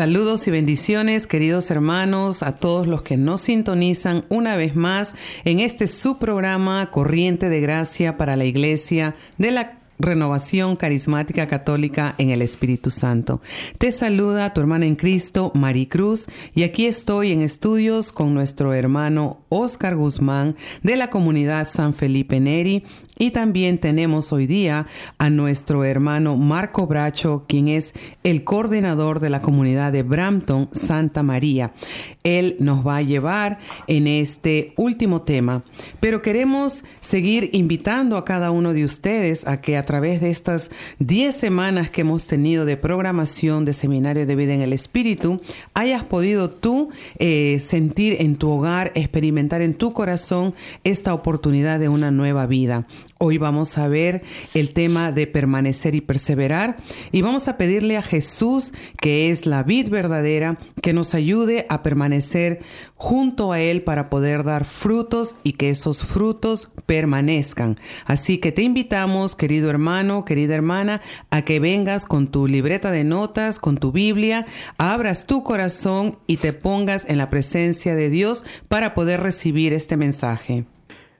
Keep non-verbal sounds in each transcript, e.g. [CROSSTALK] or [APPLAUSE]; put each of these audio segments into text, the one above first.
Saludos y bendiciones, queridos hermanos, a todos los que nos sintonizan una vez más en este subprograma Corriente de Gracia para la Iglesia de la Renovación Carismática Católica en el Espíritu Santo. Te saluda tu hermana en Cristo, Maricruz, y aquí estoy en estudios con nuestro hermano Oscar Guzmán de la comunidad San Felipe Neri y también tenemos hoy día a nuestro hermano Marco Bracho, quien es el coordinador de la comunidad de Brampton, Santa María. Él nos va a llevar en este último tema, pero queremos seguir invitando a cada uno de ustedes a que a través de estas 10 semanas que hemos tenido de programación de Seminario de Vida en el Espíritu, hayas podido tú eh, sentir en tu hogar, experimentar en tu corazón esta oportunidad de una nueva vida. Hoy vamos a ver el tema de permanecer y perseverar y vamos a pedirle a Jesús, que es la vid verdadera, que nos ayude a permanecer junto a Él para poder dar frutos y que esos frutos permanezcan. Así que te invitamos, querido hermano, querida hermana, a que vengas con tu libreta de notas, con tu Biblia, abras tu corazón y te pongas en la presencia de Dios para poder recibir este mensaje.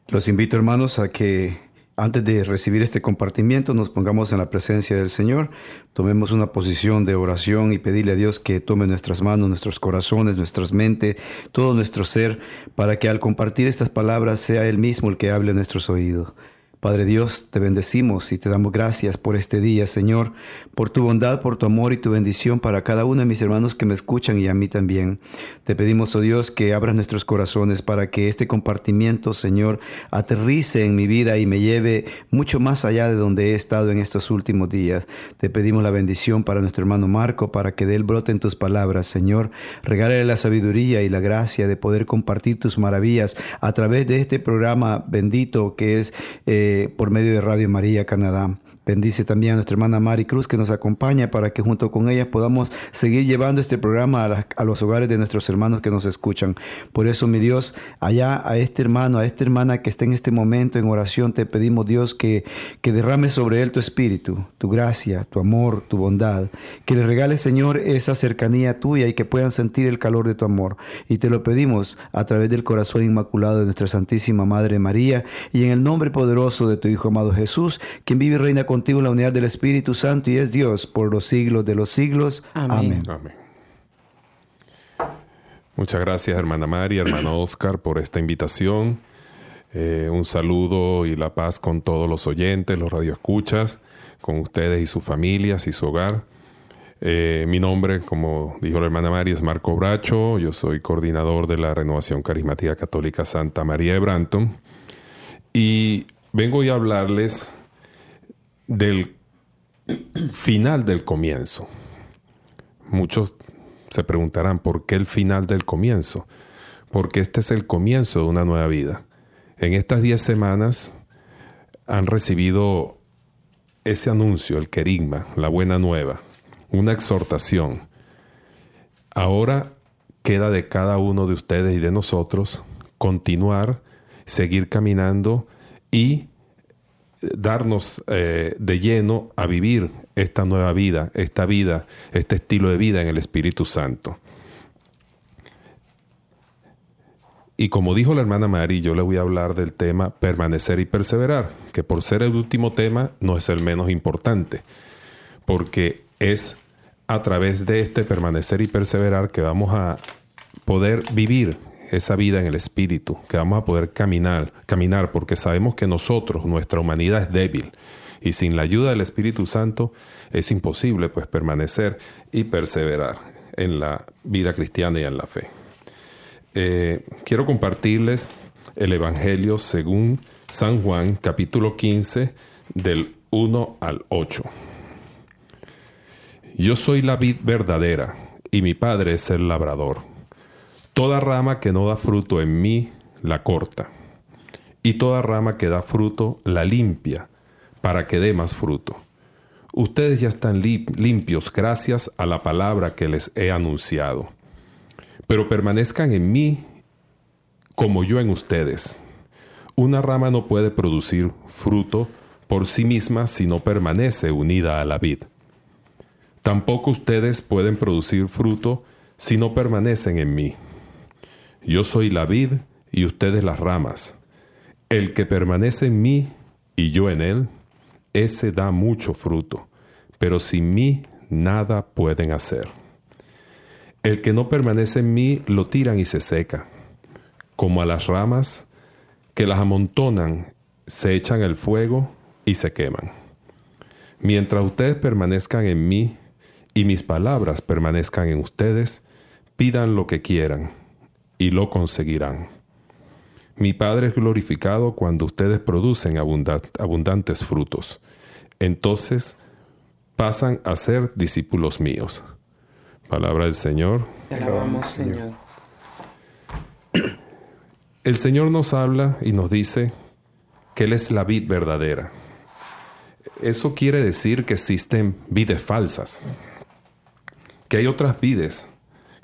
Los invito hermanos a que antes de recibir este compartimiento, nos pongamos en la presencia del Señor, tomemos una posición de oración y pedirle a Dios que tome nuestras manos, nuestros corazones, nuestras mentes, todo nuestro ser, para que al compartir estas palabras sea Él mismo el que hable en nuestros oídos. Padre Dios, te bendecimos y te damos gracias por este día, Señor, por tu bondad, por tu amor y tu bendición para cada uno de mis hermanos que me escuchan y a mí también. Te pedimos, oh Dios, que abras nuestros corazones para que este compartimiento, Señor, aterrice en mi vida y me lleve mucho más allá de donde he estado en estos últimos días. Te pedimos la bendición para nuestro hermano Marco, para que de él broten tus palabras, Señor. Regálale la sabiduría y la gracia de poder compartir tus maravillas a través de este programa bendito que es... Eh, por medio de Radio María Canadá. Bendice también a nuestra hermana Mari Cruz que nos acompaña para que junto con ella podamos seguir llevando este programa a, los hogares de nuestros hermanos que nos escuchan. Por eso, mi Dios, allá a este hermano, a esta hermana que está en este momento en oración, te pedimos, Dios, que, que derrame sobre él tu espíritu, tu gracia, tu amor, tu bondad. Que le regales, Señor, esa cercanía tuya y que puedan sentir el calor de tu amor. Y te lo pedimos a través del corazón inmaculado de nuestra Santísima Madre María y en el nombre poderoso de tu Hijo amado Jesús, quien vive y reina contigo en la unidad del Espíritu Santo y es Dios por los siglos de los siglos. Amén. Amén. Muchas gracias, hermana María, hermano Oscar, por esta invitación. Eh, un saludo y la paz con todos los oyentes, los radioescuchas, con ustedes y sus familias y su hogar. Eh, mi nombre, como dijo la hermana María, es Marco Bracho. Yo soy coordinador de la Renovación Carismática Católica Santa María de Branton. Y vengo hoy a hablarles del final del comienzo. Muchos se preguntarán por qué el final del comienzo. Porque este es el comienzo de una nueva vida. En estas diez semanas han recibido ese anuncio, el querigma, la buena nueva, una exhortación. Ahora queda de cada uno de ustedes y de nosotros continuar, seguir caminando y darnos eh, de lleno a vivir esta nueva vida, esta vida, este estilo de vida en el Espíritu Santo. Y como dijo la hermana Mari, yo le voy a hablar del tema permanecer y perseverar, que por ser el último tema no es el menos importante, porque es a través de este permanecer y perseverar que vamos a poder vivir esa vida en el espíritu, que vamos a poder caminar, caminar porque sabemos que nosotros, nuestra humanidad es débil y sin la ayuda del Espíritu Santo es imposible pues permanecer y perseverar en la vida cristiana y en la fe. Eh, quiero compartirles el Evangelio según San Juan, capítulo 15, del 1 al 8. Yo soy la vid verdadera y mi padre es el labrador. Toda rama que no da fruto en mí, la corta. Y toda rama que da fruto, la limpia, para que dé más fruto. Ustedes ya están limpios gracias a la palabra que les he anunciado. Pero permanezcan en mí como yo en ustedes. Una rama no puede producir fruto por sí misma si no permanece unida a la vid. Tampoco ustedes pueden producir fruto si no permanecen en mí. Yo soy la vid y ustedes las ramas. El que permanece en mí y yo en él, ese da mucho fruto, pero sin mí nada pueden hacer. El que no permanece en mí lo tiran y se seca, como a las ramas que las amontonan, se echan el fuego y se queman. Mientras ustedes permanezcan en mí y mis palabras permanezcan en ustedes, pidan lo que quieran y lo conseguirán. Mi Padre es glorificado cuando ustedes producen abundantes frutos. Entonces pasan a ser discípulos míos. Palabra del Señor. Te alabamos, Señor. El Señor nos habla y nos dice que Él es la vid verdadera. Eso quiere decir que existen vides falsas, que hay otras vides,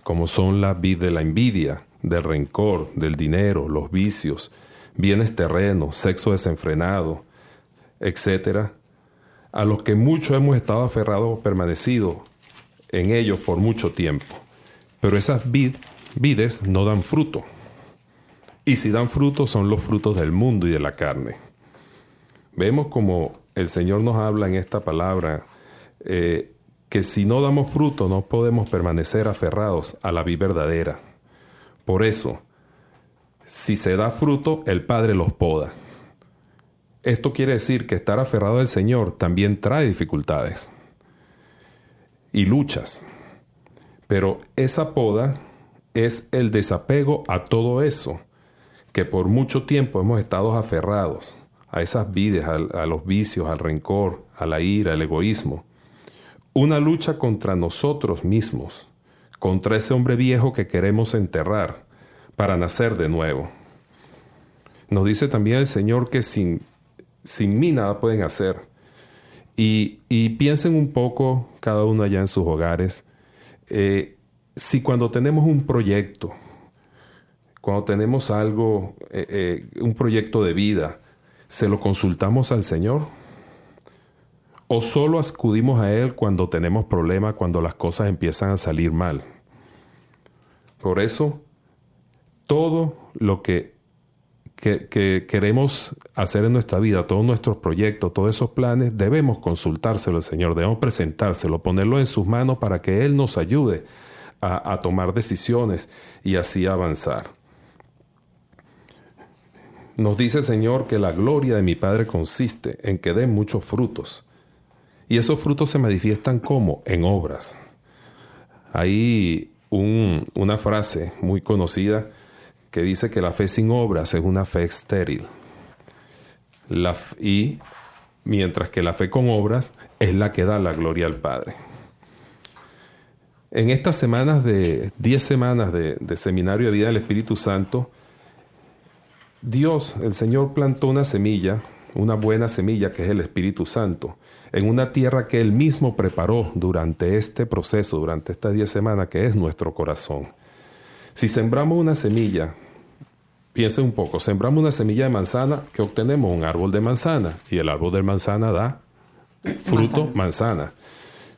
como son la vid de la envidia, del rencor, del dinero, los vicios, bienes terrenos, sexo desenfrenado, etc., a los que muchos hemos estado aferrados permanecido en ellos por mucho tiempo. Pero esas vides no dan fruto. Y si dan fruto son los frutos del mundo y de la carne. Vemos como el Señor nos habla en esta palabra eh, que si no damos fruto no podemos permanecer aferrados a la vida verdadera. Por eso, si se da fruto, el Padre los poda. Esto quiere decir que estar aferrado al Señor también trae dificultades y luchas. Pero esa poda es el desapego a todo eso que por mucho tiempo hemos estado aferrados a esas vidas, a, a, los vicios, al rencor, a la ira, al egoísmo. Una lucha contra nosotros mismos contra ese hombre viejo que queremos enterrar para nacer de nuevo. Nos dice también el Señor que sin, sin mí nada pueden hacer. Y, piensen un poco cada uno allá en sus hogares, eh, si cuando tenemos un proyecto, cuando tenemos algo, eh, eh, un proyecto de vida, se lo consultamos al Señor. ¿O solo acudimos a Él cuando tenemos problemas, cuando las cosas empiezan a salir mal? Por eso, todo lo que, queremos hacer en nuestra vida, todos nuestros proyectos, todos esos planes, debemos consultárselo al Señor, debemos presentárselo, ponerlo en sus manos para que Él nos ayude a, a tomar decisiones y así avanzar. Nos dice el Señor que la gloria de mi Padre consiste en que den muchos frutos y esos frutos se manifiestan como en obras. Hay una frase muy conocida que dice que la fe sin obras es una fe estéril. y mientras que la fe con obras es la que da la gloria al Padre. En estas semanas de 10 semanas de seminario de vida del Espíritu Santo, Dios, el Señor plantó una semilla, una buena semilla que es el Espíritu Santo en una tierra que Él mismo preparó durante este proceso, durante estas diez semanas, que es nuestro corazón. Si sembramos una semilla, piense un poco, sembramos una semilla de manzana, que obtenemos un árbol de manzana, y el árbol de manzana da fruto manzana.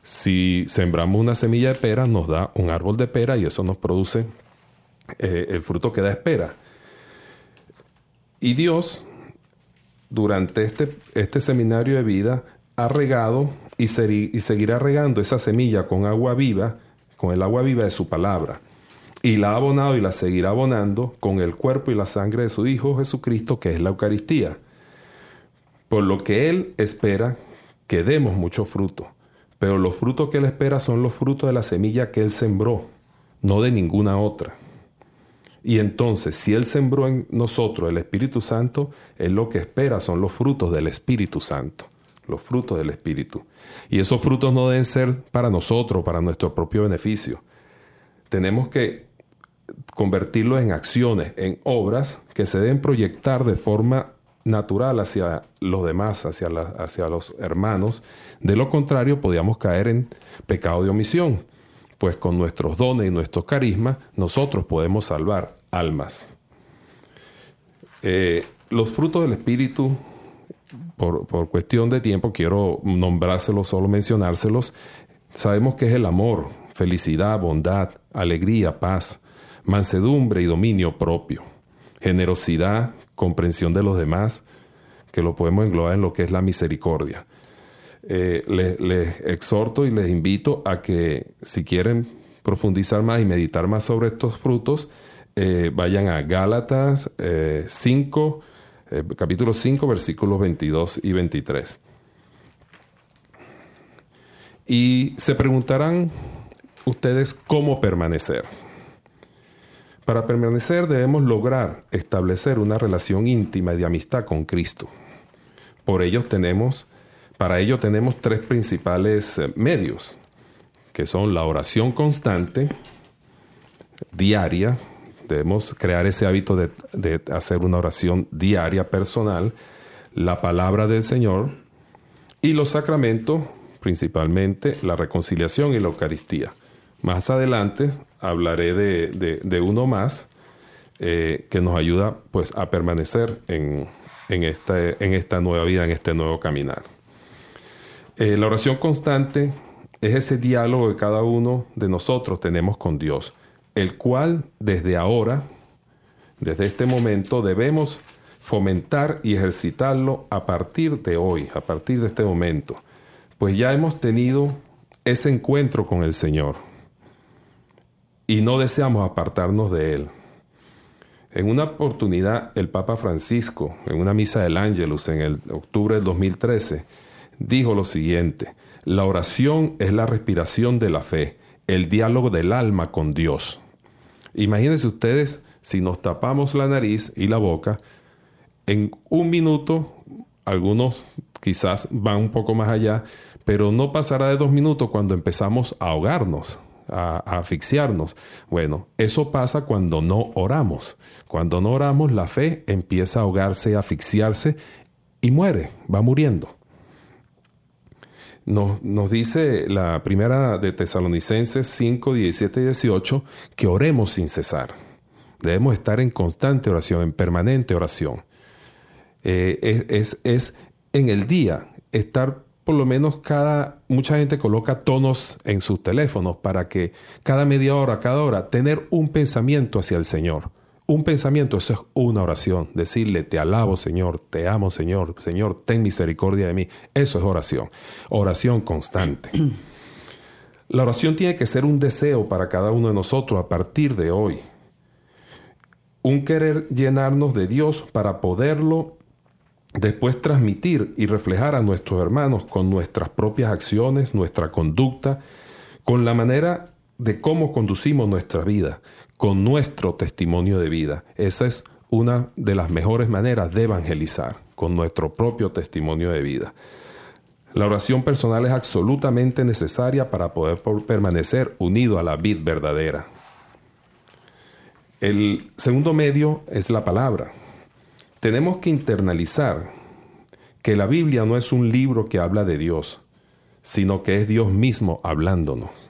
Si sembramos una semilla de pera, nos da un árbol de pera y eso nos produce eh, el fruto que da espera. Y Dios, durante este, este seminario de vida, ha regado y, seguirá regando esa semilla con agua viva, con el agua viva de su palabra. Y la ha abonado y la seguirá abonando con el cuerpo y la sangre de su Hijo Jesucristo, que es la Eucaristía. Por lo que Él espera que demos mucho fruto. Pero los frutos que Él espera son los frutos de la semilla que Él sembró, no de ninguna otra. Y entonces, si Él sembró en nosotros el Espíritu Santo, Él lo que espera son los frutos del Espíritu Santo, los frutos del Espíritu. Y esos frutos no deben ser para nosotros, para nuestro propio beneficio. Tenemos que convertirlos en acciones, en obras que se deben proyectar de forma natural hacia los demás, hacia, los hermanos. De lo contrario, podríamos caer en pecado de omisión pues con nuestros dones y nuestros carismas nosotros podemos salvar almas. Eh, los frutos del Espíritu, por, cuestión de tiempo, quiero nombrárselos, solo mencionárselos. Sabemos que es el amor, felicidad, bondad, alegría, paz, mansedumbre y dominio propio, generosidad, comprensión de los demás, que lo podemos englobar en lo que es la misericordia. Eh, les, exhorto y les invito a que si quieren profundizar más y meditar más sobre estos frutos, eh, vayan a Gálatas 5, eh, capítulo 5, versículos 22 y 23. Y se preguntarán ustedes cómo permanecer. Para permanecer debemos lograr establecer una relación íntima y de amistad con Cristo. Por ello tenemos para ello tenemos tres principales eh, medios, que son la oración constante, diaria, debemos crear ese hábito de, hacer una oración diaria personal, la palabra del Señor y los sacramentos, principalmente la reconciliación y la Eucaristía. Más adelante hablaré de, uno más eh, que nos ayuda pues, a permanecer en, en esta nueva vida, en este nuevo caminar. Eh, la oración constante es ese diálogo que cada uno de nosotros tenemos con Dios, el cual desde ahora, desde este momento, debemos fomentar y ejercitarlo a partir de hoy, a partir de este momento, pues ya hemos tenido ese encuentro con el Señor y no deseamos apartarnos de Él. En una oportunidad, el Papa Francisco, en una misa del Ángelus en el octubre del 2013, dijo lo siguiente, la oración es la respiración de la fe, el diálogo del alma con Dios. Imagínense ustedes si nos tapamos la nariz y la boca, en un minuto, algunos quizás van un poco más allá, pero no pasará de dos minutos cuando empezamos a ahogarnos, a, asfixiarnos. Bueno, eso pasa cuando no oramos. Cuando no oramos, la fe empieza a ahogarse, a asfixiarse y muere, va muriendo. Nos, dice la primera de Tesalonicenses 5, 17 y 18 que oremos sin cesar. Debemos estar en constante oración, en permanente oración. Eh, es, es, en el día estar por lo menos cada, mucha gente coloca tonos en sus teléfonos para que cada media hora, cada hora, tener un pensamiento hacia el Señor. Un pensamiento, eso es una oración. Decirle, te alabo Señor, te amo Señor, Señor, ten misericordia de mí. Eso es oración. Oración constante. [CLEARS THROAT] La oración tiene que ser un deseo para cada uno de nosotros a partir de hoy. Un querer llenarnos de Dios para poderlo después transmitir y reflejar a nuestros hermanos con nuestras propias acciones, nuestra conducta, con la manera de cómo conducimos nuestra vida, con nuestro testimonio de vida. Esa es una de las mejores maneras de evangelizar, con nuestro propio testimonio de vida. La oración personal es absolutamente necesaria para poder permanecer unido a la vid verdadera. El segundo medio es la palabra. Tenemos que internalizar que la Biblia no es un libro que habla de Dios, sino que es Dios mismo hablándonos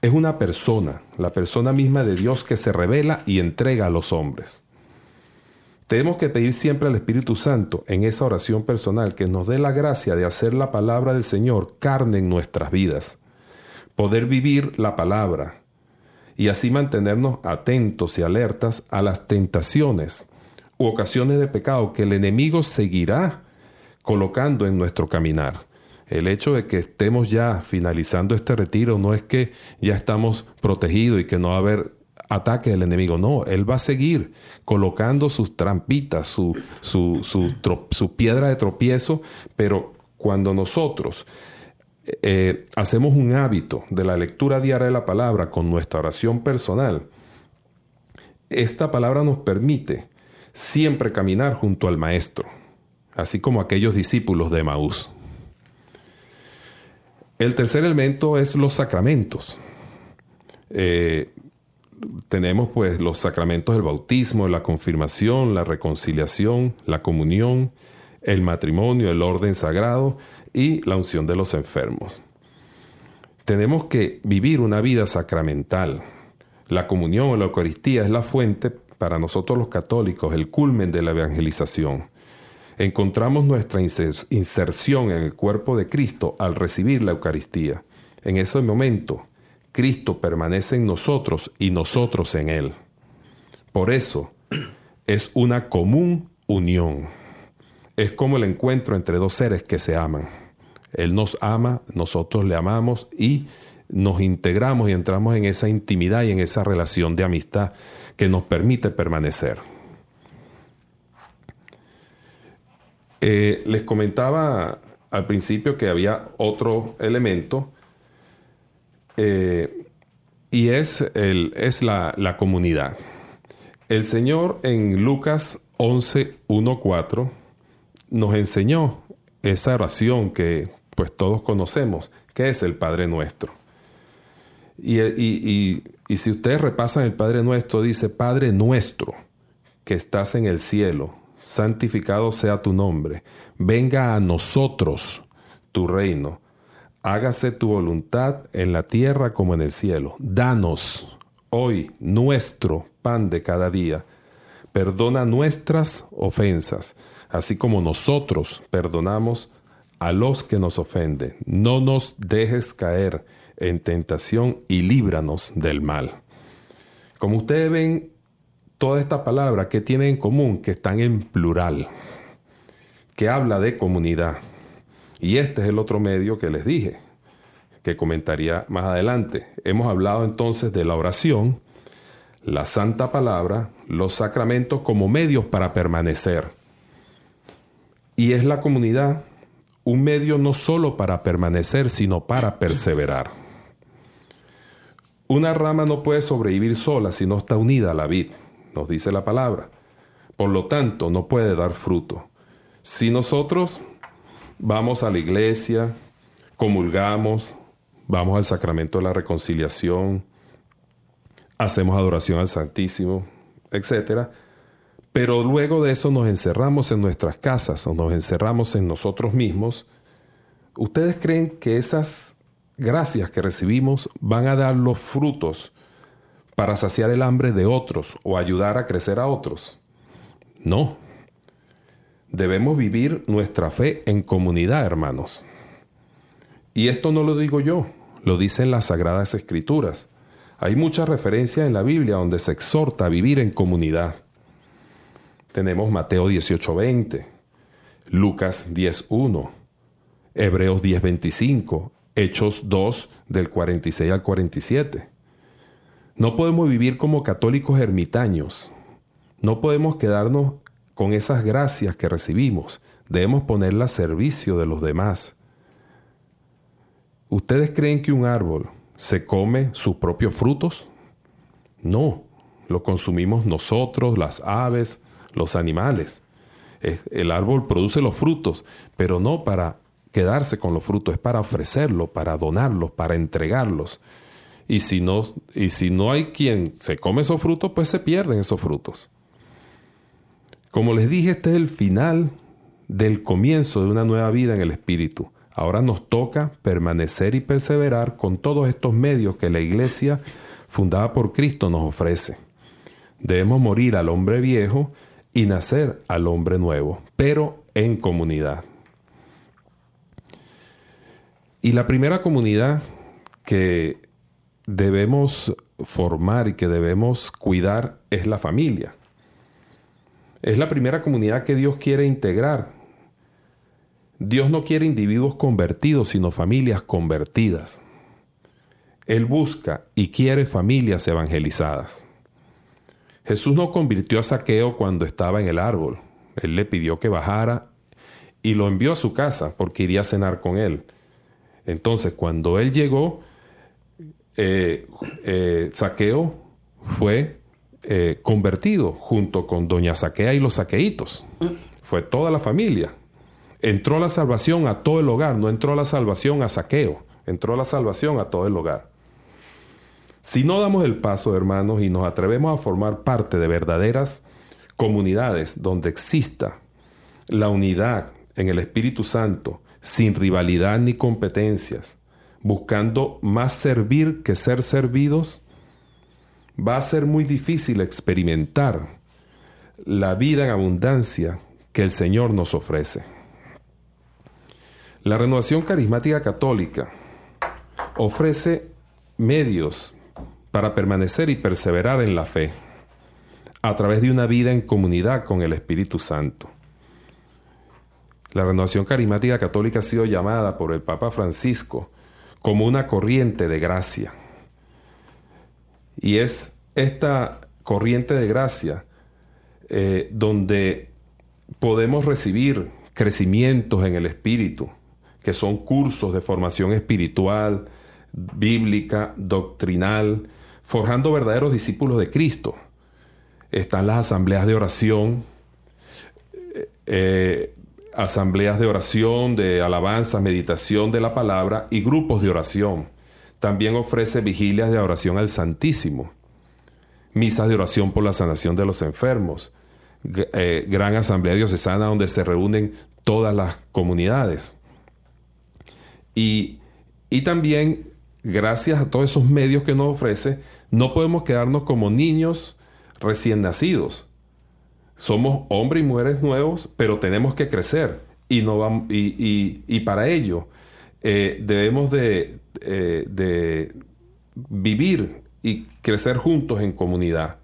es una persona, la persona misma de Dios que se revela y entrega a los hombres. Tenemos que pedir siempre al Espíritu Santo en esa oración personal que nos dé la gracia de hacer la palabra del Señor carne en nuestras vidas, poder vivir la palabra y así mantenernos atentos y alertas a las tentaciones u ocasiones de pecado que el enemigo seguirá colocando en nuestro caminar. El hecho de que estemos ya finalizando este retiro no es que ya estamos protegidos y que no va a haber ataque del enemigo. No, él va a seguir colocando sus trampitas, su, su, su, piedra de tropiezo, pero cuando nosotros eh, hacemos un hábito de la lectura diaria de la palabra con nuestra oración personal, esta palabra nos permite siempre caminar junto al Maestro, así como aquellos discípulos de Maús. El tercer elemento es los sacramentos. Eh, tenemos pues los sacramentos del bautismo, la confirmación, la reconciliación, la comunión, el matrimonio, el orden sagrado y la unción de los enfermos. Tenemos que vivir una vida sacramental. La comunión o la Eucaristía es la fuente para nosotros los católicos, el culmen de la evangelización encontramos nuestra inserción en el cuerpo de Cristo al recibir la Eucaristía. En ese momento, Cristo permanece en nosotros y nosotros en Él. Por eso, es una común unión. Es como el encuentro entre dos seres que se aman. Él nos ama, nosotros le amamos y nos integramos y entramos en esa intimidad y en esa relación de amistad que nos permite permanecer. Eh, les comentaba al principio que había otro elemento eh, y es, el, es la, la, comunidad. El Señor en Lucas 11, 1, 4 nos enseñó esa oración que pues todos conocemos, que es el Padre Nuestro. Y, y, y si ustedes repasan el Padre Nuestro, dice, Padre Nuestro, que estás en el cielo, santificado sea tu nombre, venga a nosotros tu reino, hágase tu voluntad en la tierra como en el cielo. Danos hoy nuestro pan de cada día. Perdona nuestras ofensas, así como nosotros perdonamos a los que nos ofenden. No nos dejes caer en tentación y líbranos del mal. Como ustedes ven, toda esta palabra que tienen en común, que están en plural, que habla de comunidad. Y este es el otro medio que les dije, que comentaría más adelante. Hemos hablado entonces de la oración, la santa palabra, los sacramentos como medios para permanecer. Y es la comunidad un medio no solo para permanecer, sino para perseverar. Una rama no puede sobrevivir sola si no está unida a la vid nos dice la palabra. Por lo tanto, no puede dar fruto. Si nosotros vamos a la iglesia, comulgamos, vamos al sacramento de la reconciliación, hacemos adoración al Santísimo, etc. Pero luego de eso nos encerramos en nuestras casas o nos encerramos en nosotros mismos. ¿Ustedes creen que esas gracias que recibimos van a dar los frutos para saciar el hambre de otros o ayudar a crecer a otros. No. Debemos vivir nuestra fe en comunidad, hermanos. Y esto no lo digo yo, lo dicen las Sagradas Escrituras. Hay muchas referencias en la Biblia donde se exhorta a vivir en comunidad. Tenemos Mateo 18:20, Lucas 10:1, Hebreos 10:25, Hechos 2 del 46 al 47. No podemos vivir como católicos ermitaños. No podemos quedarnos con esas gracias que recibimos. Debemos ponerlas a servicio de los demás. ¿Ustedes creen que un árbol se come sus propios frutos? No, lo consumimos nosotros, las aves, los animales. El árbol produce los frutos, pero no para quedarse con los frutos, es para ofrecerlos, para donarlos, para entregarlos. Y si no, y si no hay quien se come esos frutos, pues se pierden esos frutos. Como les dije, este es el final del comienzo de una nueva vida en el Espíritu. Ahora nos toca permanecer y perseverar con todos estos medios que la iglesia fundada por Cristo nos ofrece. Debemos morir al hombre viejo y nacer al hombre nuevo, pero en comunidad. Y la primera comunidad que debemos formar y que debemos cuidar es la familia. Es la primera comunidad que Dios quiere integrar. Dios no quiere individuos convertidos, sino familias convertidas. Él busca y quiere familias evangelizadas. Jesús no convirtió a Saqueo cuando estaba en el árbol. Él le pidió que bajara y lo envió a su casa porque iría a cenar con él. Entonces, cuando él llegó, eh, eh, Saqueo fue eh, convertido junto con Doña Saquea y los saqueitos. Fue toda la familia. Entró la salvación a todo el hogar, no entró la salvación a Saqueo, entró la salvación a todo el hogar. Si no damos el paso, hermanos, y nos atrevemos a formar parte de verdaderas comunidades donde exista la unidad en el Espíritu Santo, sin rivalidad ni competencias, buscando más servir que ser servidos, va a ser muy difícil experimentar la vida en abundancia que el Señor nos ofrece. La renovación carismática católica ofrece medios para permanecer y perseverar en la fe a través de una vida en comunidad con el Espíritu Santo. La renovación carismática católica ha sido llamada por el Papa Francisco como una corriente de gracia. Y es esta corriente de gracia eh, donde podemos recibir crecimientos en el espíritu, que son cursos de formación espiritual, bíblica, doctrinal, forjando verdaderos discípulos de Cristo. Están las asambleas de oración, eh, asambleas de oración, de alabanza, meditación de la palabra y grupos de oración. También ofrece vigilias de oración al Santísimo, misas de oración por la sanación de los enfermos, eh, gran asamblea diocesana donde se reúnen todas las comunidades. Y, y también, gracias a todos esos medios que nos ofrece, no podemos quedarnos como niños recién nacidos somos hombres y mujeres nuevos, pero tenemos que crecer y, no vamos, y, para ello eh, debemos de, eh, de vivir y crecer juntos en comunidad.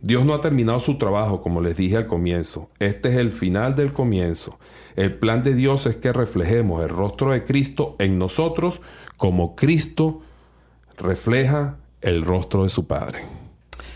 Dios no ha terminado su trabajo, como les dije al comienzo. Este es el final del comienzo. El plan de Dios es que reflejemos el rostro de Cristo en nosotros como Cristo refleja el rostro de su Padre.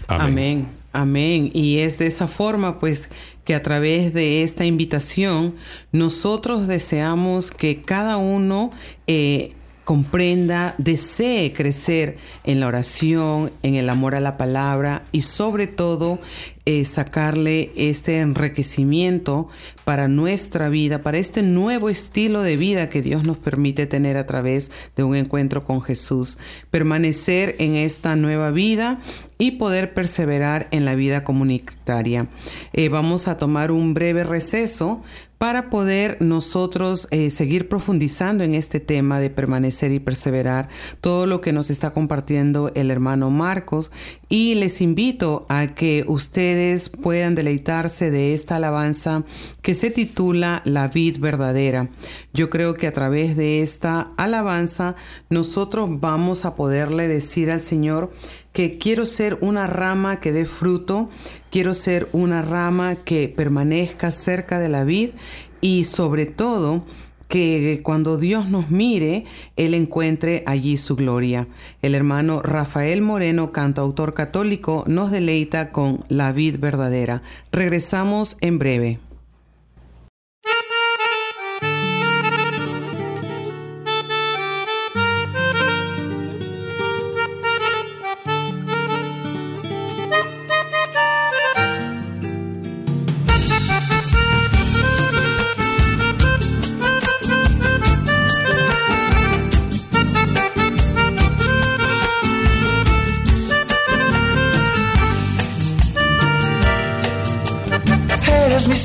Amén. Y es de esa forma, pues, que a través de esta invitación nosotros deseamos que cada uno eh, comprenda, desee crecer en la oración, en el amor a la palabra y sobre todo eh, sacarle este enriquecimiento para nuestra vida, para este nuevo estilo de vida que Dios nos permite tener a través de un encuentro con Jesús. Permanecer en esta nueva vida y poder perseverar en la vida comunitaria. Eh, vamos a tomar un breve receso para poder nosotros eh, seguir profundizando en este tema de permanecer y perseverar, todo lo que nos está compartiendo el hermano Marcos. Y les invito a que ustedes puedan deleitarse de esta alabanza que se titula La vid verdadera. Yo creo que a través de esta alabanza nosotros vamos a poderle decir al Señor que quiero ser una rama que dé fruto, quiero ser una rama que permanezca cerca de la vid y sobre todo que cuando Dios nos mire, Él encuentre allí su gloria. El hermano Rafael Moreno, cantautor católico, nos deleita con La vid verdadera. Regresamos en breve.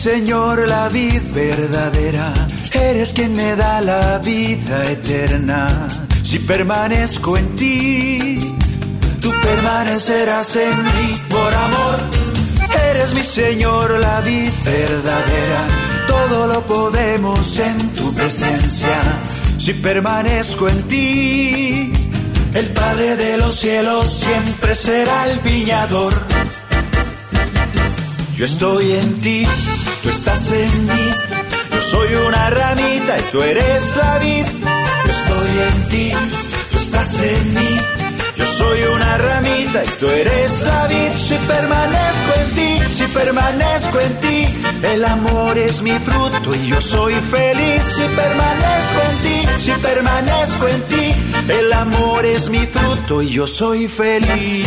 Señor, la vida verdadera, eres quien me da la vida eterna. Si permanezco en ti, tú permanecerás en mí por amor. Eres mi Señor, la vida verdadera, todo lo podemos en tu presencia. Si permanezco en ti, el Padre de los cielos siempre será el viñador Yo estoy en ti, tú estás en mí. Yo soy una ramita y tú eres la vid. Yo estoy en ti, tú estás en mí. Yo soy una ramita y tú eres la vid. Si permanezco en ti, si permanezco en ti, el amor es mi fruto y yo soy feliz. Si permanezco en ti, si permanezco en ti, el amor es mi fruto y yo soy feliz.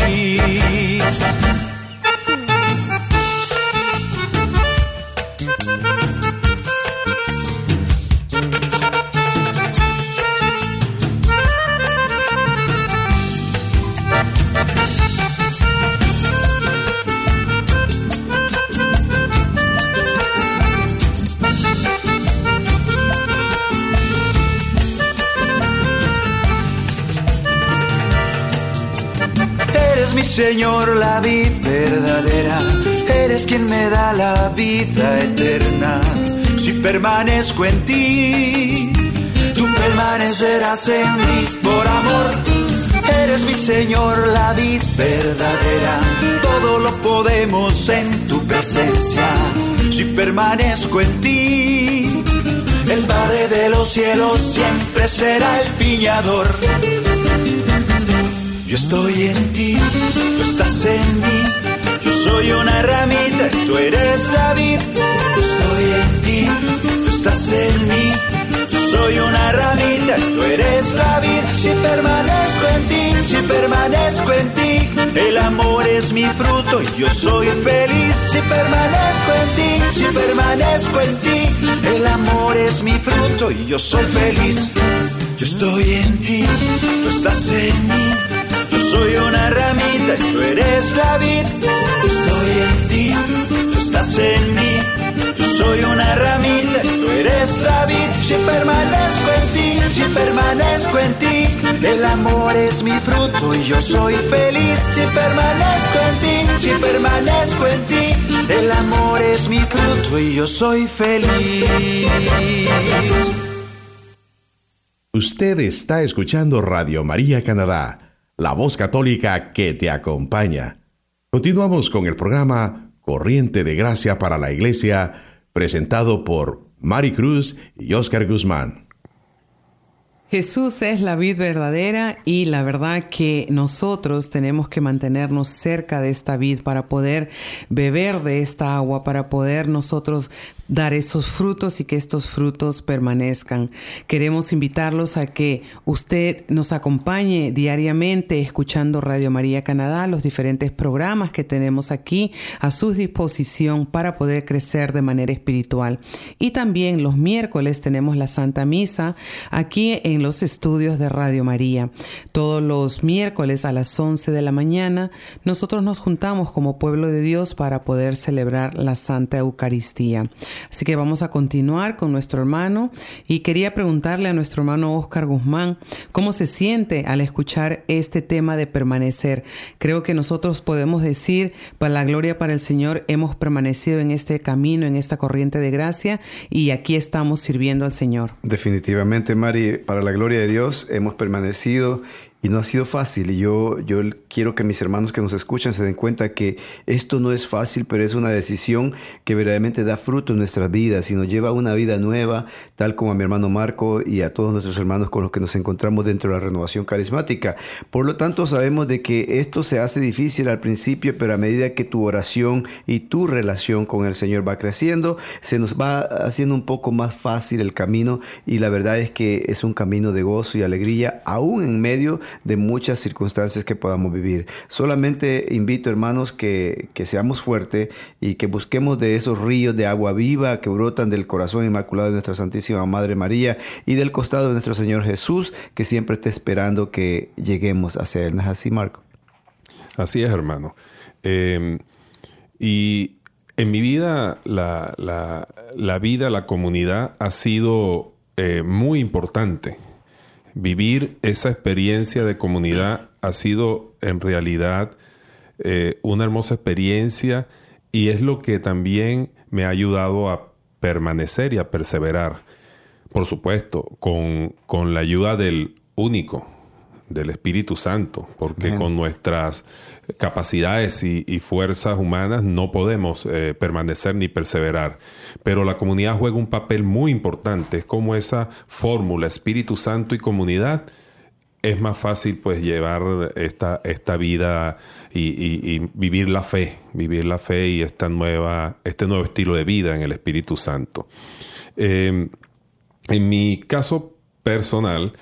Eres mi Señor, la vida verdadera. Eres quien me da la vida eterna. Si permanezco en ti, tú permanecerás en mí por amor. Eres mi Señor, la vida verdadera. Todo lo podemos en tu presencia. Si permanezco en ti, el Padre de los cielos siempre será el piñador. Yo estoy en ti, tú estás en mí. Yo soy una ramita tú eres la vid. Yo estoy en ti, tú estás en mí. Yo soy una ramita tú eres la vid. Si permanezco en ti, si permanezco en ti, el amor es mi fruto y yo soy feliz. Si permanezco en ti, si permanezco en ti, el amor es mi fruto y yo soy feliz. Yo estoy en ti, tú estás en mí. Soy una ramita y tú eres la vid. Estoy en ti, tú estás en mí. Yo soy una ramita y tú eres la vid. Si permanezco en ti, si permanezco en ti, el amor es mi fruto y yo soy feliz. Si permanezco en ti, si permanezco en ti, el amor es mi fruto y yo soy feliz. Usted está escuchando Radio María Canadá, la voz católica que te acompaña. Continuamos con el programa Corriente de Gracia para la Iglesia, presentado por Mari Cruz y Oscar Guzmán. Jesús es la vid verdadera y la verdad que nosotros tenemos que mantenernos cerca de esta vid para poder beber de esta agua, para poder nosotros dar esos frutos y que estos frutos permanezcan. Queremos invitarlos a que usted nos acompañe diariamente escuchando Radio María Canadá, los diferentes programas que tenemos aquí a su disposición para poder crecer de manera espiritual. Y también los miércoles tenemos la Santa Misa aquí en los estudios de Radio María. Todos los miércoles a las 11 de la mañana nosotros nos juntamos como pueblo de Dios para poder celebrar la Santa Eucaristía. Así que vamos a continuar con nuestro hermano y quería preguntarle a nuestro hermano Oscar Guzmán cómo se siente al escuchar este tema de permanecer. Creo que nosotros podemos decir, para la gloria para el Señor, hemos permanecido en este camino, en esta corriente de gracia y aquí estamos sirviendo al Señor. Definitivamente, Mari, para la gloria de Dios hemos permanecido y no ha sido fácil. Y yo, yo quiero que mis hermanos que nos escuchan se den cuenta que esto no es fácil, pero es una decisión que verdaderamente da fruto en nuestras vidas y nos lleva a una vida nueva, tal como a mi hermano Marco y a todos nuestros hermanos con los que nos encontramos dentro de la renovación carismática. Por lo tanto, sabemos de que esto se hace difícil al principio, pero a medida que tu oración y tu relación con el Señor va creciendo, se nos va haciendo un poco más fácil el camino y la verdad es que es un camino de gozo y alegría, aún en medio de muchas circunstancias que podamos vivir. Solamente invito, hermanos, que, que seamos fuertes y que busquemos de esos ríos de agua viva que brotan del corazón inmaculado de nuestra Santísima Madre María y del costado de nuestro Señor Jesús, que siempre está esperando que lleguemos hacia Él. ¿No es así, Marco? Así es, hermano. Eh, y en mi vida, la, la, la, vida, la comunidad ha sido eh, muy importante vivir esa experiencia de comunidad ha sido en realidad eh, una hermosa experiencia y es lo que también me ha ayudado a permanecer y a perseverar. Por supuesto, con, con la ayuda del único, del Espíritu Santo, porque con nuestras capacidades y, fuerzas humanas no podemos eh, permanecer ni perseverar. Pero la comunidad juega un papel muy importante, es como esa fórmula, Espíritu Santo y comunidad, es más fácil pues llevar esta, esta vida y, vivir la fe, vivir la fe y esta nueva, este nuevo estilo de vida en el Espíritu Santo. Eh, en mi caso personal,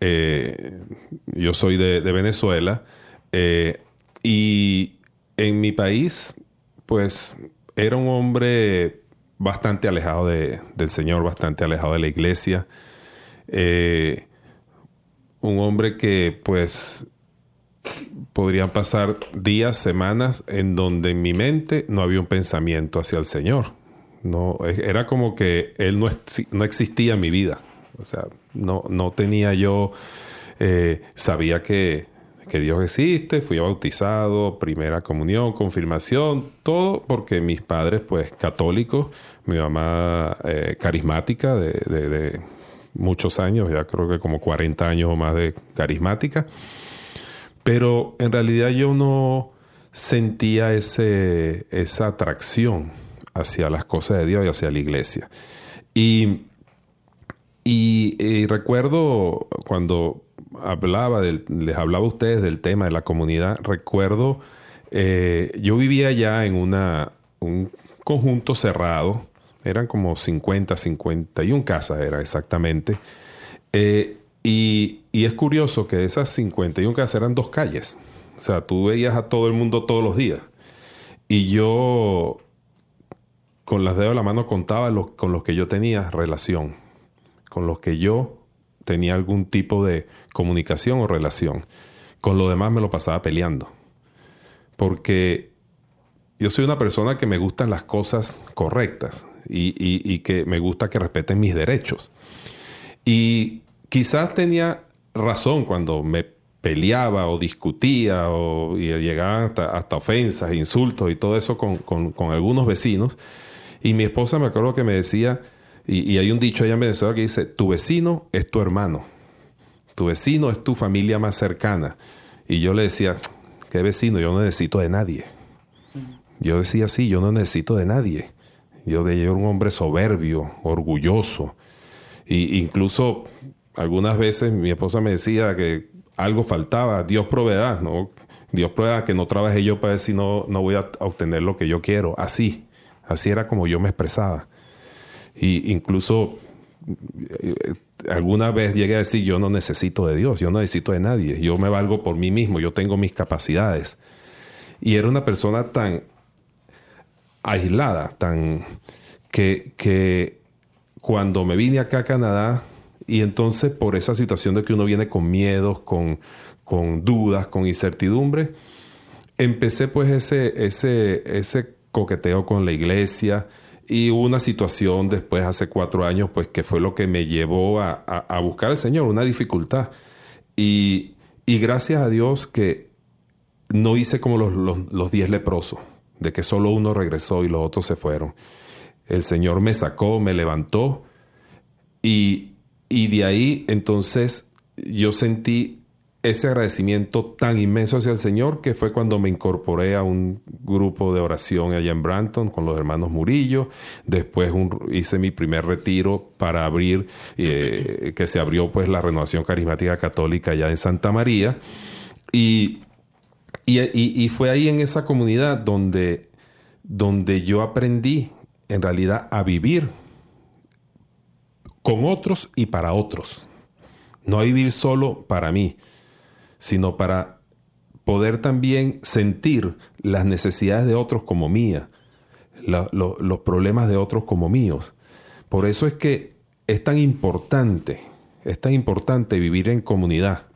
eh, yo soy de, Venezuela y en mi país, pues era un hombre bastante alejado del Señor, bastante alejado de la iglesia. Eh, un hombre que pues podrían pasar días, semanas en donde en mi mente no había un pensamiento hacia el Señor. No, era como que Él no, no existía en mi vida. O sea, no, no tenía yo, eh, sabía que, Dios existe, fui bautizado, primera comunión, confirmación, todo porque mis padres, pues católicos, mi mamá eh, carismática de, muchos años, ya creo que como 40 años o más de carismática, pero en realidad yo no sentía ese, esa atracción hacia las cosas de Dios y hacia la iglesia. Y y, recuerdo cuando hablaba les hablaba a ustedes del tema de la comunidad, recuerdo, eh, yo vivía ya en una, un conjunto cerrado, eran como 50, 51 casas, era exactamente. Eh, y, y, es curioso que esas 51 casas eran dos calles. O sea, tú veías a todo el mundo todos los días. Y yo, con las dedos de la mano, contaba con los que yo tenía relación con los que yo tenía algún tipo de comunicación o relación. Con lo demás me lo pasaba peleando. Porque yo soy una persona que me gustan las cosas correctas y, que me gusta que respeten mis derechos. Y quizás tenía razón cuando me peleaba o discutía o y llegaba hasta, ofensas, insultos y todo eso con, con algunos vecinos. Y mi esposa me acuerdo que me decía, y, hay un dicho allá en Venezuela que dice, tu vecino es tu hermano, tu vecino es tu familia más cercana. Y yo le decía, ¿qué vecino? Yo no necesito de nadie. Yo decía, sí, yo no necesito de nadie. Yo de era un hombre soberbio, orgulloso. Y incluso algunas veces mi esposa me decía que algo faltaba, Dios proveerá, ¿no? Dios prueba que no trabaje yo para ver si no, no voy a obtener lo que yo quiero. Así, así era como yo me expresaba. Y incluso eh, alguna vez llegué a decir, yo no necesito de Dios, yo no necesito de nadie, yo me valgo por mí mismo, yo tengo mis capacidades. Y era una persona tan aislada, tan que, que cuando me vine acá a Canadá, y entonces por esa situación de que uno viene con miedos, con, con dudas, con incertidumbre, empecé pues ese, ese, ese coqueteo con la iglesia, y una situación después, hace cuatro años, pues que fue lo que me llevó a, buscar al Señor, una dificultad. Y, gracias a Dios que no hice como los, diez leprosos, de que solo uno regresó y los otros se fueron. El Señor me sacó, me levantó y, y de ahí entonces yo sentí ese agradecimiento tan inmenso hacia el Señor que fue cuando me incorporé a un grupo de oración allá en Branton con los hermanos Murillo. Después hice mi primer retiro para abrir, eh, que se abrió pues la renovación carismática católica allá en Santa María. Y, y, fue ahí en esa comunidad donde, donde yo aprendí en realidad a vivir con otros y para otros. No a vivir solo para mí sino para poder también sentir las necesidades de otros como mía, los problemas de otros como míos. Por eso es que es tan importante, es tan importante vivir en comunidad,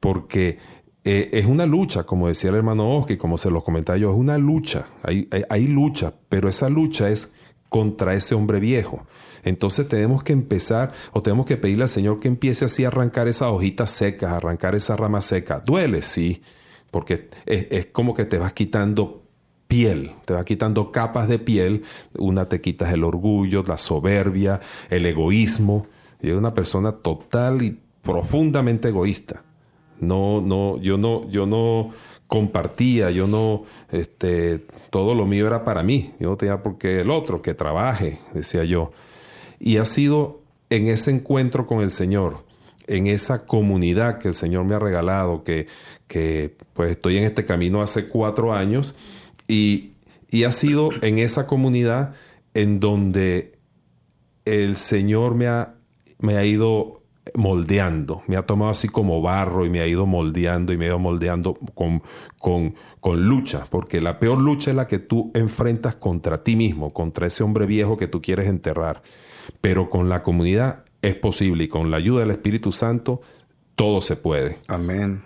porque eh, es una lucha, como decía el hermano Oscar, como se lo comentaba yo, es una lucha, hay, hay lucha, pero esa lucha es contra ese hombre viejo. Entonces tenemos que empezar o tenemos que pedirle al Señor que empiece así a arrancar esas hojitas secas, arrancar esa rama seca. Duele, sí, porque es, como que te vas quitando piel, te vas quitando capas de piel. Una te quitas el orgullo, la soberbia, el egoísmo. Y es una persona total y profundamente egoísta. No, no, yo no, yo no compartía, yo no, este, todo lo mío era para mí, yo no tenía por qué el otro, que trabaje, decía yo. Y ha sido en ese encuentro con el Señor, en esa comunidad que el Señor me ha regalado, que, que pues estoy en este camino hace cuatro años, y, y ha sido en esa comunidad en donde el Señor me ha, me ha ido moldeando, me ha tomado así como barro y me ha ido moldeando y me ha ido moldeando con, con, con, lucha, porque la peor lucha es la que tú enfrentas contra ti mismo, contra ese hombre viejo que tú quieres enterrar. Pero con la comunidad es posible y con la ayuda del Espíritu Santo todo se puede. Amén.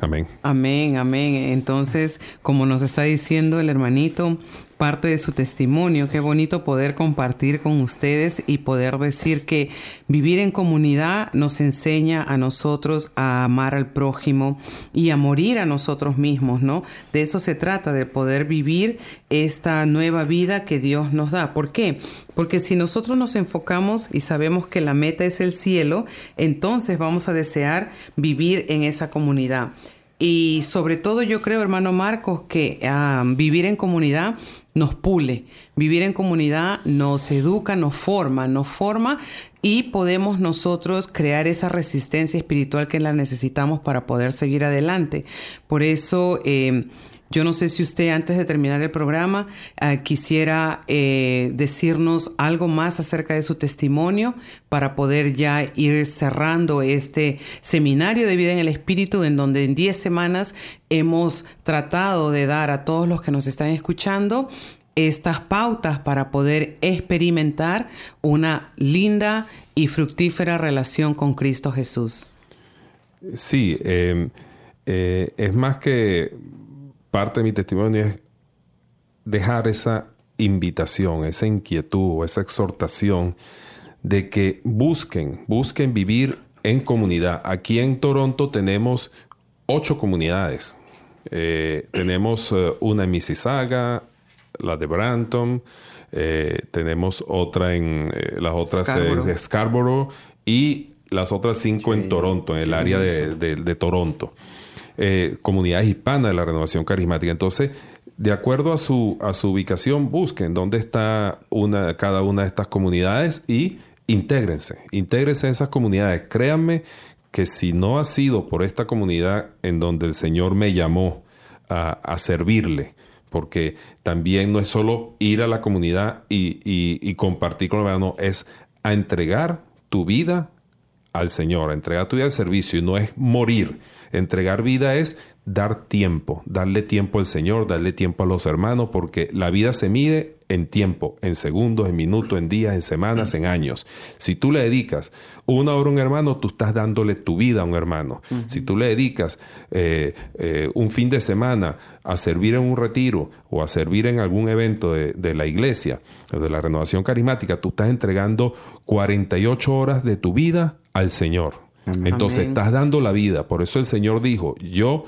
Amén. Amén, amén. Entonces, como nos está diciendo el hermanito, parte de su testimonio. Qué bonito poder compartir con ustedes y poder decir que vivir en comunidad nos enseña a nosotros a amar al prójimo y a morir a nosotros mismos, ¿no? De eso se trata, de poder vivir esta nueva vida que Dios nos da. ¿Por qué? Porque si nosotros nos enfocamos y sabemos que la meta es el cielo, entonces vamos a desear vivir en esa comunidad. Y sobre todo yo creo, hermano Marcos, que ah, vivir en comunidad nos pule. Vivir en comunidad nos educa, nos forma, nos forma y podemos nosotros crear esa resistencia espiritual que la necesitamos para poder seguir adelante. Por eso... Eh, yo no sé si usted antes de terminar el programa eh, quisiera eh, decirnos algo más acerca de su testimonio para poder ya ir cerrando este seminario de vida en el Espíritu en donde en 10 semanas hemos tratado de dar a todos los que nos están escuchando estas pautas para poder experimentar una linda y fructífera relación con Cristo Jesús. Sí, eh, es más que parte de mi testimonio es dejar esa invitación, esa inquietud, esa exhortación de que busquen, busquen vivir en comunidad. Aquí en Toronto tenemos ocho comunidades. Eh, tenemos eh, una en Mississauga, la de Branton, eh, tenemos otra en las otras de Scarborough y las otras cinco en Toronto, en el área de Toronto. Eh, comunidades hispanas de la renovación carismática. Entonces, de acuerdo a su, a su ubicación, busquen dónde está una, cada una de estas comunidades y intégrense, intégrense en esas comunidades. Créanme que si no ha sido por esta comunidad en donde el Señor me llamó a, servirle, porque también no es solo ir a la comunidad y, y compartir con los hermanos, es a entregar tu vida al Señor, a entregar tu vida al servicio y no es morir Entregar vida es dar tiempo, darle tiempo al Señor, darle tiempo a los hermanos, porque la vida se mide en tiempo, en segundos, en minutos, en días, en semanas, en años. Si tú le dedicas una hora a un hermano, tú estás dándole tu vida a un hermano. Si tú le dedicas eh, eh, un fin de semana a servir en un retiro o a servir en algún evento de, de la iglesia, o de la renovación carismática, tú estás entregando 48 horas de tu vida al Señor. Entonces estás dando la vida. Por eso el Señor dijo, yo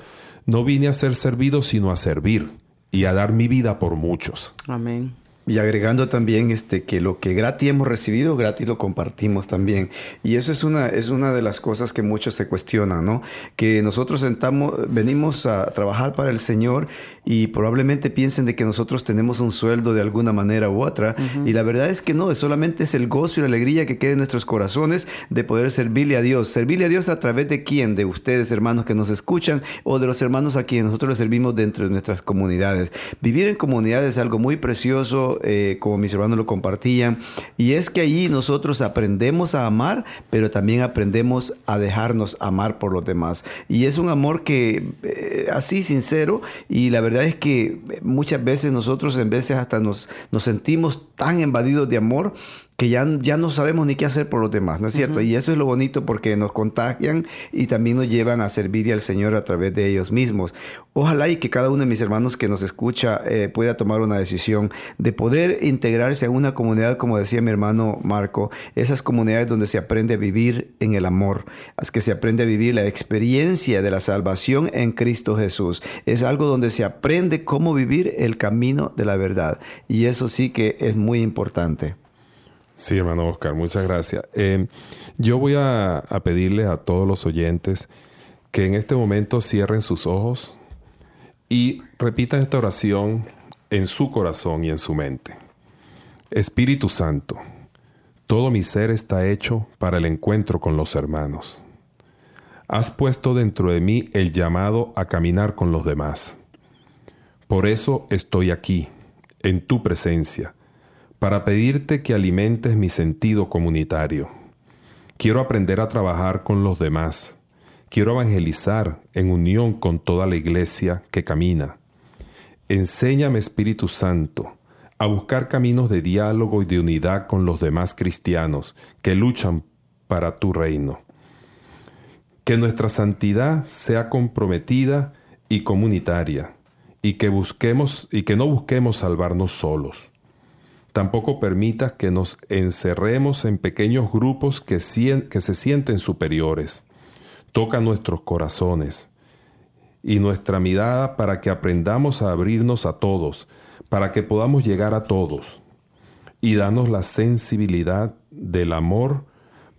no vine a ser servido, sino a servir y a dar mi vida por muchos. Amén. Y agregando también este, que lo que gratis hemos recibido, gratis lo compartimos también. Y eso es una, es una de las cosas que muchos se cuestionan, ¿no? Que nosotros sentamos, venimos a trabajar para el Señor y probablemente piensen de que nosotros tenemos un sueldo de alguna manera u otra. Y la verdad es que no, solamente es el gozo y la alegría que queda en nuestros corazones de poder servirle a Dios. Servirle a Dios a través de quién? De ustedes, hermanos que nos escuchan, o de los hermanos a quienes nosotros les servimos dentro de nuestras comunidades. Vivir en comunidad es algo muy precioso eh, como mis hermanos lo compartían, y es que allí nosotros aprendemos a amar, pero también aprendemos a dejarnos amar por los demás. Y es un amor que, eh, así sincero, y la verdad es que muchas veces nosotros en veces hasta nos, nos sentimos tan invadidos de amor que ya, ya no sabemos ni qué hacer por los demás, ¿no es cierto? Y eso es lo bonito porque nos contagian y también nos llevan a servir al Señor a través de ellos mismos. Ojalá y que cada uno de mis hermanos que nos escucha eh, pueda tomar una decisión de poder integrarse a una comunidad, como decía mi hermano Marco, esas comunidades donde se aprende a vivir en el amor, es que se aprende a vivir la experiencia de la salvación en Cristo Jesús. Es algo donde se aprende cómo vivir el camino de la verdad. Y eso sí que es muy importante. Sí, hermano Oscar, muchas gracias. Eh, yo voy a, a pedirle a todos los oyentes que en este momento cierren sus ojos y repitan esta oración en su corazón y en su mente. Espíritu Santo, todo mi ser está hecho para el encuentro con los hermanos. Has puesto dentro de mí el llamado a caminar con los demás. Por eso estoy aquí, en tu presencia para pedirte que alimentes mi sentido comunitario. Quiero aprender a trabajar con los demás. Quiero evangelizar en unión con toda la iglesia que camina. Enséñame, Espíritu Santo, a buscar caminos de diálogo y de unidad con los demás cristianos que luchan para tu reino. Que nuestra santidad sea comprometida y comunitaria, y que busquemos y que no busquemos salvarnos solos. Tampoco permitas que nos encerremos en pequeños grupos que, se sienten superiores. Toca nuestros corazones y nuestra mirada para que aprendamos a abrirnos a todos, para que podamos llegar a todos. Y danos la sensibilidad del amor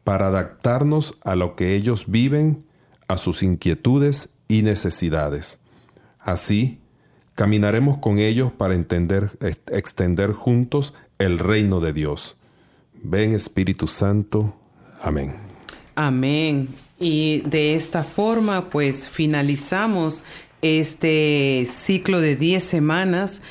para adaptarnos a lo que ellos viven, a sus inquietudes y necesidades. Así, Caminaremos con ellos para entender, extender juntos el reino de Dios. Ven Espíritu Santo. Amén. Amén. Y de esta forma, pues finalizamos este ciclo de 10 semanas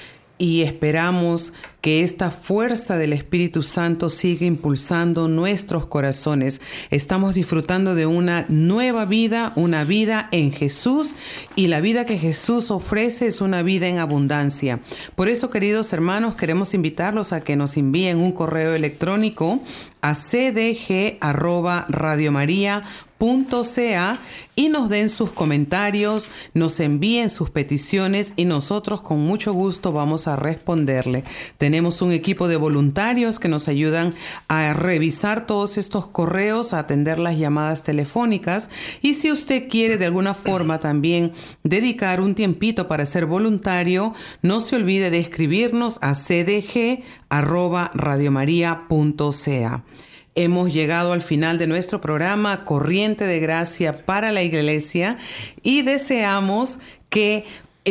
y esperamos que esta fuerza del Espíritu Santo siga impulsando nuestros corazones. Estamos disfrutando de una nueva vida, una vida en Jesús y la vida que Jesús ofrece es una vida en abundancia. Por eso, queridos hermanos, queremos invitarlos a que nos envíen un correo electrónico a cdg@radiomaria.com .ca y nos den sus comentarios, nos envíen sus peticiones y nosotros con mucho gusto vamos a responderle. Tenemos un equipo de voluntarios que nos ayudan a revisar todos estos correos, a atender las llamadas telefónicas y si usted quiere de alguna forma también dedicar un tiempito para ser voluntario, no se olvide de escribirnos a cdg@radiomaria.ca. Hemos llegado al final de nuestro programa Corriente de Gracia para la Iglesia y deseamos que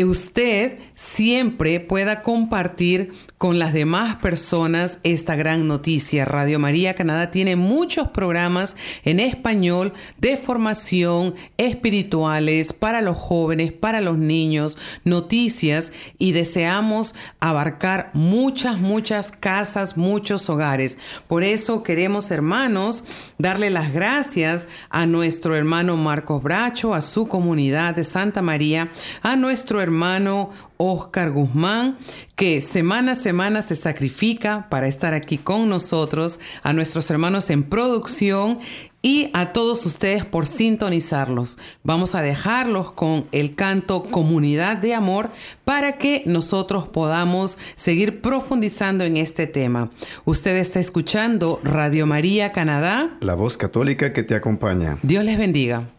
usted siempre pueda compartir con las demás personas esta gran noticia. Radio María Canadá tiene muchos programas en español de formación espirituales para los jóvenes, para los niños, noticias y deseamos abarcar muchas, muchas casas, muchos hogares. Por eso queremos, hermanos, darle las gracias a nuestro hermano Marcos Bracho, a su comunidad de Santa María, a nuestro hermano Oscar Guzmán, que semana a semana se sacrifica para estar aquí con nosotros, a nuestros hermanos en producción y a todos ustedes por sintonizarlos. Vamos a dejarlos con el canto Comunidad de Amor para que nosotros podamos seguir profundizando en este tema. Usted está escuchando Radio María Canadá. La voz católica que te acompaña. Dios les bendiga.